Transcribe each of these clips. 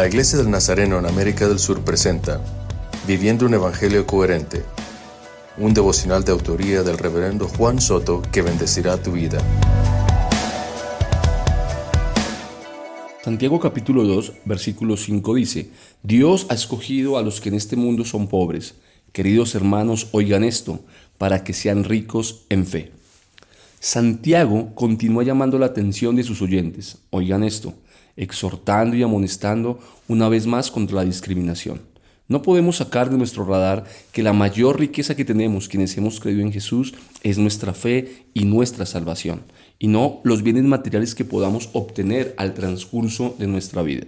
La Iglesia del Nazareno en América del Sur presenta Viviendo un Evangelio Coherente, un devocional de autoría del reverendo Juan Soto que bendecirá tu vida. Santiago capítulo 2, versículo 5 dice, Dios ha escogido a los que en este mundo son pobres. Queridos hermanos, oigan esto, para que sean ricos en fe. Santiago continúa llamando la atención de sus oyentes, oigan esto, exhortando y amonestando una vez más contra la discriminación. No podemos sacar de nuestro radar que la mayor riqueza que tenemos quienes hemos creído en Jesús es nuestra fe y nuestra salvación, y no los bienes materiales que podamos obtener al transcurso de nuestra vida.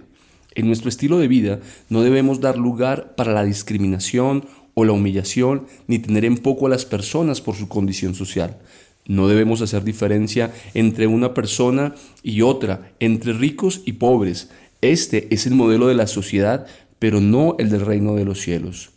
En nuestro estilo de vida no debemos dar lugar para la discriminación o la humillación, ni tener en poco a las personas por su condición social. No debemos hacer diferencia entre una persona y otra, entre ricos y pobres. Este es el modelo de la sociedad, pero no el del reino de los cielos.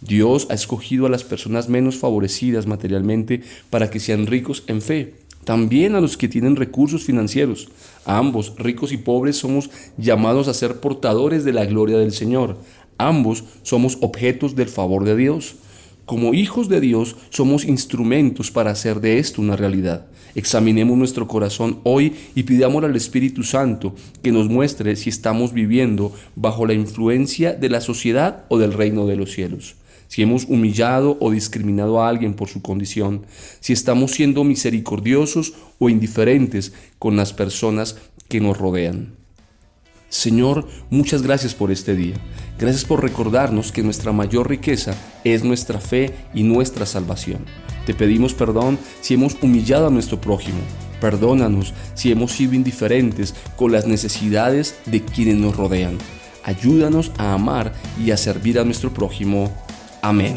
Dios ha escogido a las personas menos favorecidas materialmente para que sean ricos en fe. También a los que tienen recursos financieros. ambos, ricos y pobres, somos llamados a ser portadores de la gloria del Señor. Ambos somos objetos del favor de Dios. Como hijos de Dios somos instrumentos para hacer de esto una realidad. Examinemos nuestro corazón hoy y pidamos al Espíritu Santo que nos muestre si estamos viviendo bajo la influencia de la sociedad o del reino de los cielos. Si hemos humillado o discriminado a alguien por su condición, si estamos siendo misericordiosos o indiferentes con las personas que nos rodean. Señor, muchas gracias por este día. Gracias por recordarnos que nuestra mayor riqueza es nuestra fe y nuestra salvación. Te pedimos perdón si hemos humillado a nuestro prójimo. Perdónanos si hemos sido indiferentes con las necesidades de quienes nos rodean. Ayúdanos a amar y a servir a nuestro prójimo. Amén.